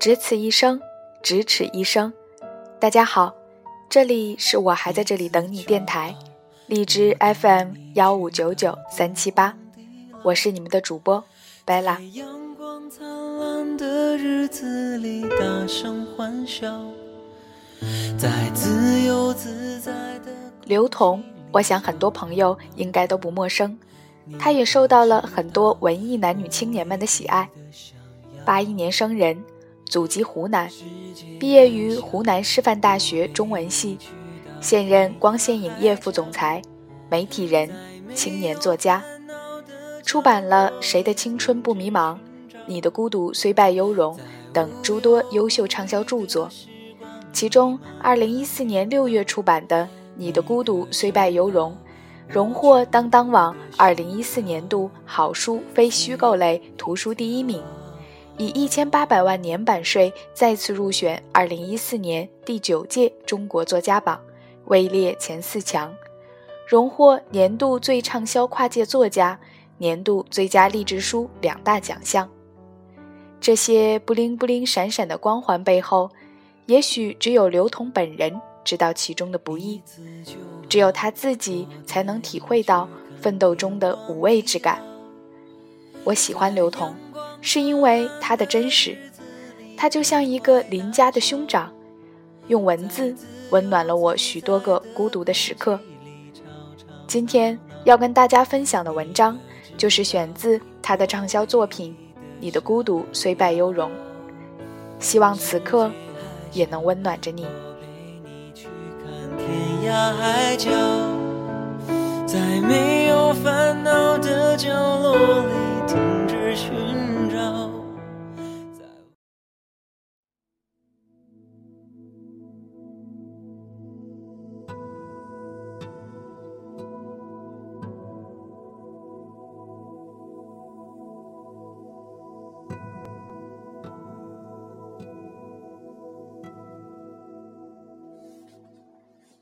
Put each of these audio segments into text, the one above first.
只此一生，咫尺一生。大家好，这里是我还在这里等你电台，荔枝 FM 幺五九九三七八，我是你们的主播 Bella。刘同，我想很多朋友应该都不陌生，他也受到了很多文艺男女青年们的喜爱。八一年生人。祖籍湖南，毕业于湖南师范大学中文系，现任光线影业副总裁，媒体人，青年作家，出版了《谁的青春不迷茫》《你的孤独虽败犹荣》等诸多优秀畅销著作。其中，2014年6月出版的《你的孤独虽败犹荣》，荣获当当网2014年度好书非虚构类图书第一名。以一千八百万年版税再次入选二零一四年第九届中国作家榜，位列前四强，荣获年度最畅销跨界作家、年度最佳励志书两大奖项。这些布灵布灵闪闪的光环背后，也许只有刘同本人知道其中的不易，只有他自己才能体会到奋斗中的无畏之感。我喜欢刘同。是因为他的真实，他就像一个邻家的兄长，用文字温暖了我许多个孤独的时刻。今天要跟大家分享的文章，就是选自他的畅销作品《你的孤独虽败犹荣》，希望此刻也能温暖着你。在没有烦恼的角落里停止寻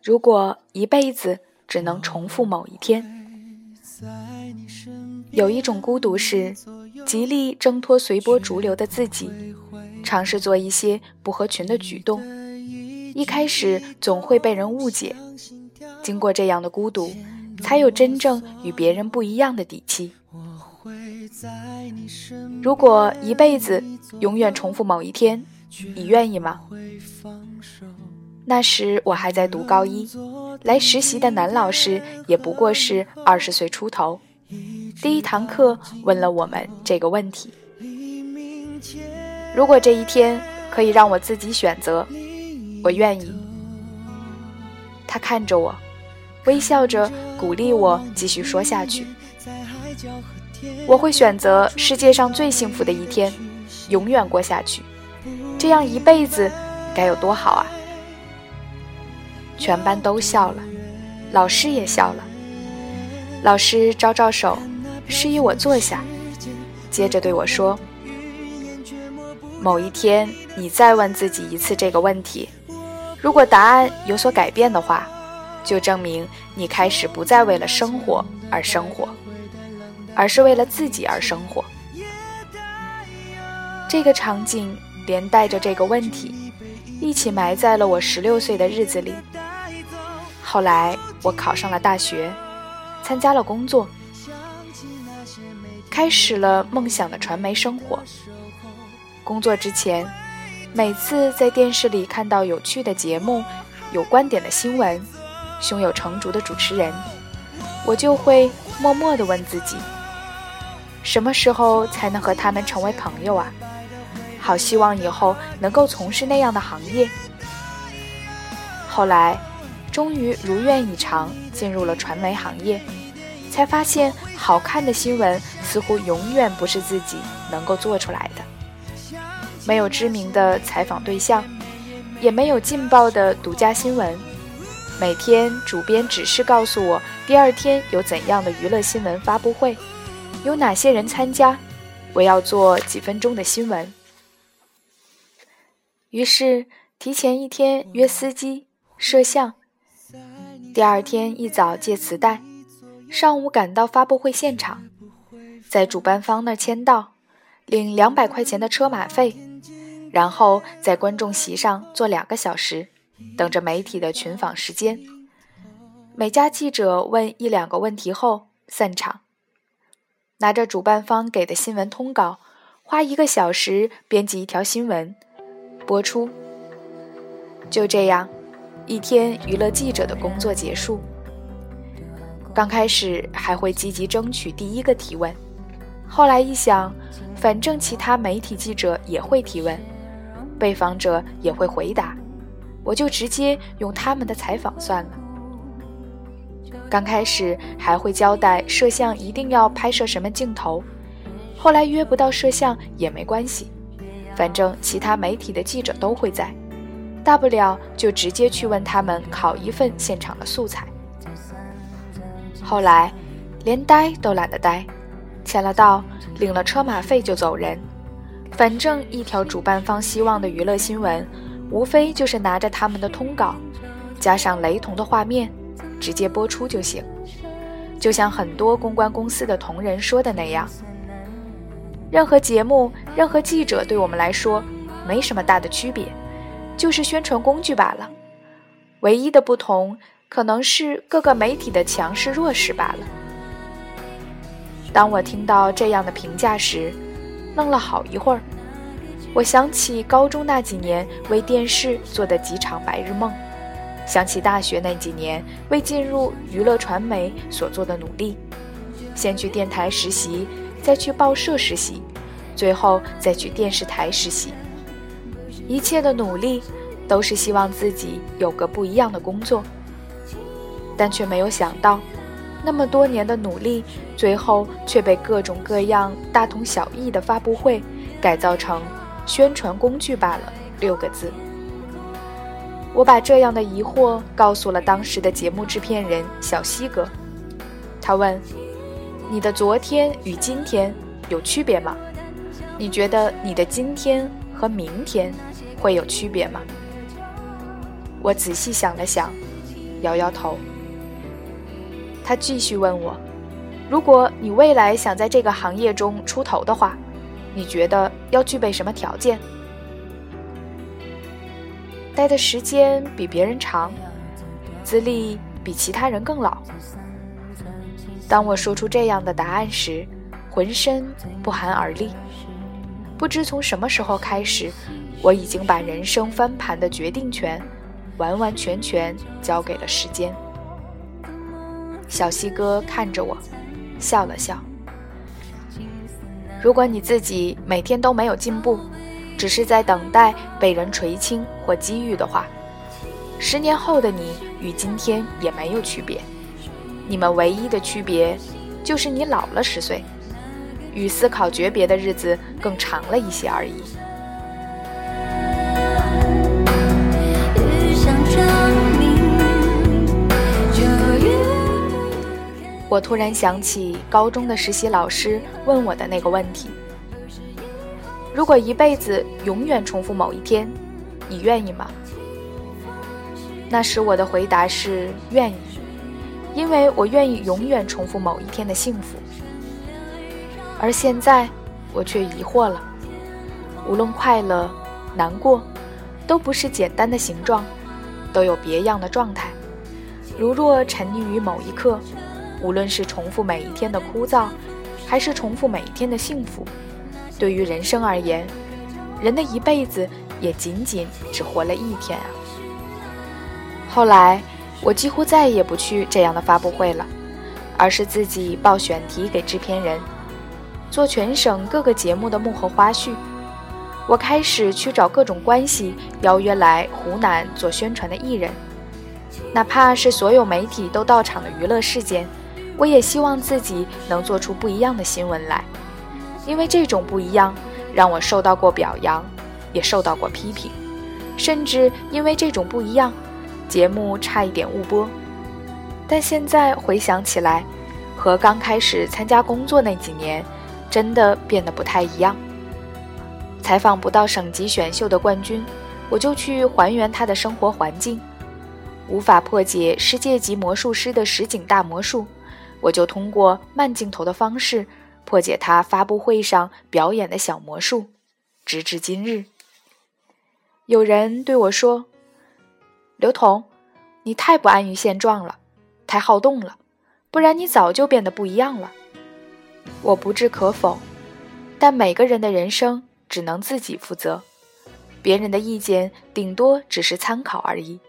如果一辈子只能重复某一天，有一种孤独是极力挣脱随波逐流的自己，尝试做一些不合群的举动，一开始总会被人误解。经过这样的孤独，才有真正与别人不一样的底气。如果一辈子永远重复某一天，你愿意吗？那时我还在读高一，来实习的男老师也不过是二十岁出头。第一堂课问了我们这个问题：如果这一天可以让我自己选择，我愿意。他看着我，微笑着鼓励我继续说下去。我会选择世界上最幸福的一天，永远过下去。这样一辈子该有多好啊！全班都笑了，老师也笑了。老师招招手，示意我坐下，接着对我说：“某一天，你再问自己一次这个问题，如果答案有所改变的话，就证明你开始不再为了生活而生活，而是为了自己而生活。”这个场景连带着这个问题，一起埋在了我十六岁的日子里。后来我考上了大学，参加了工作，开始了梦想的传媒生活。工作之前，每次在电视里看到有趣的节目、有观点的新闻、胸有成竹的主持人，我就会默默地问自己：什么时候才能和他们成为朋友啊？好希望以后能够从事那样的行业。后来。终于如愿以偿进入了传媒行业，才发现好看的新闻似乎永远不是自己能够做出来的。没有知名的采访对象，也没有劲爆的独家新闻。每天主编只是告诉我第二天有怎样的娱乐新闻发布会，有哪些人参加，我要做几分钟的新闻。于是提前一天约司机、摄像。第二天一早借磁带，上午赶到发布会现场，在主办方那签到，领两百块钱的车马费，然后在观众席上坐两个小时，等着媒体的群访时间。每家记者问一两个问题后散场，拿着主办方给的新闻通稿，花一个小时编辑一条新闻，播出。就这样，一天娱乐记者的工作结束。刚开始还会积极争取第一个提问，后来一想，反正其他媒体记者也会提问，被访者也会回答，我就直接用他们的采访算了。刚开始还会交代摄像一定要拍摄什么镜头，后来约不到摄像也没关系，反正其他媒体的记者都会在，大不了就直接去问他们拷一份现场的素材。后来连呆都懒得呆，签了到，领了车马费就走人，反正一条主办方希望的娱乐新闻，无非就是拿着他们的通稿，加上雷同的画面。直接播出就行，就像很多公关公司的同仁说的那样，任何节目、任何记者对我们来说没什么大的区别，就是宣传工具罢了。唯一的不同可能是各个媒体的强势弱势罢了。当我听到这样的评价时，愣了好一会儿。我想起高中那几年为电视做的几场白日梦。想起大学那几年为进入娱乐传媒所做的努力，先去电台实习，再去报社实习，最后再去电视台实习。一切的努力都是希望自己有个不一样的工作，但却没有想到，那么多年的努力，最后却被各种各样大同小异的发布会改造成宣传工具罢了。六个字。我把这样的疑惑告诉了当时的节目制片人小西哥，他问：“你的昨天与今天有区别吗？你觉得你的今天和明天会有区别吗？”我仔细想了想，摇摇头。他继续问我：“如果你未来想在这个行业中出头的话，你觉得要具备什么条件？”待的时间比别人长，资历比其他人更老。当我说出这样的答案时，浑身不寒而栗。不知从什么时候开始，我已经把人生翻盘的决定权完完全全交给了时间。小西哥看着我，笑了笑。如果你自己每天都没有进步，只是在等待被人垂青或机遇的话，十年后的你与今天也没有区别。你们唯一的区别，就是你老了十岁，与思考诀别的日子更长了一些而已。我突然想起高中的实习老师问我的那个问题。如果一辈子永远重复某一天，你愿意吗？那时我的回答是愿意，因为我愿意永远重复某一天的幸福。而现在，我却疑惑了：无论快乐、难过，都不是简单的形状，都有别样的状态。如若沉溺于某一刻，无论是重复每一天的枯燥，还是重复每一天的幸福。对于人生而言，人的一辈子也仅仅只活了一天啊。后来，我几乎再也不去这样的发布会了，而是自己报选题给制片人，做全省各个节目的幕后花絮。我开始去找各种关系，邀约来湖南做宣传的艺人，哪怕是所有媒体都到场的娱乐事件，我也希望自己能做出不一样的新闻来。因为这种不一样，让我受到过表扬，也受到过批评，甚至因为这种不一样，节目差一点误播。但现在回想起来，和刚开始参加工作那几年，真的变得不太一样。采访不到省级选秀的冠军，我就去还原他的生活环境；无法破解世界级魔术师的实景大魔术，我就通过慢镜头的方式。破解他发布会上表演的小魔术，直至今日，有人对我说：“刘同，你太不安于现状了，太好动了，不然你早就变得不一样了。”我不置可否，但每个人的人生只能自己负责，别人的意见顶多只是参考而已。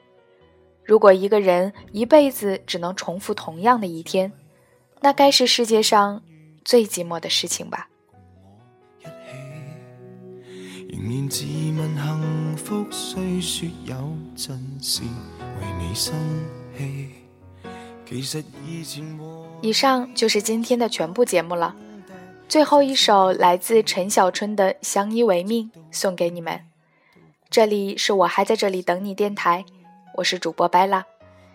如果一个人一辈子只能重复同样的一天，那该是世界上最寂寞的事情吧。以上就是今天的全部节目了。最后一首来自陈小春的《相依为命》送给你们。这里是我还在这里等你电台。我是主播白蜡，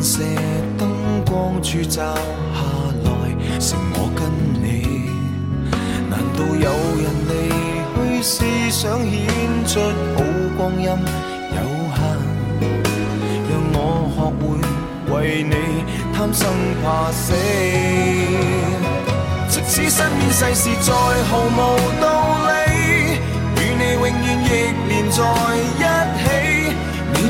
射灯光柱照下来，剩我跟你。难道有人离去是想显出好光阴有限？让我学会为你贪生怕死。即使身边世事再毫无道理，与你永远亦连在一。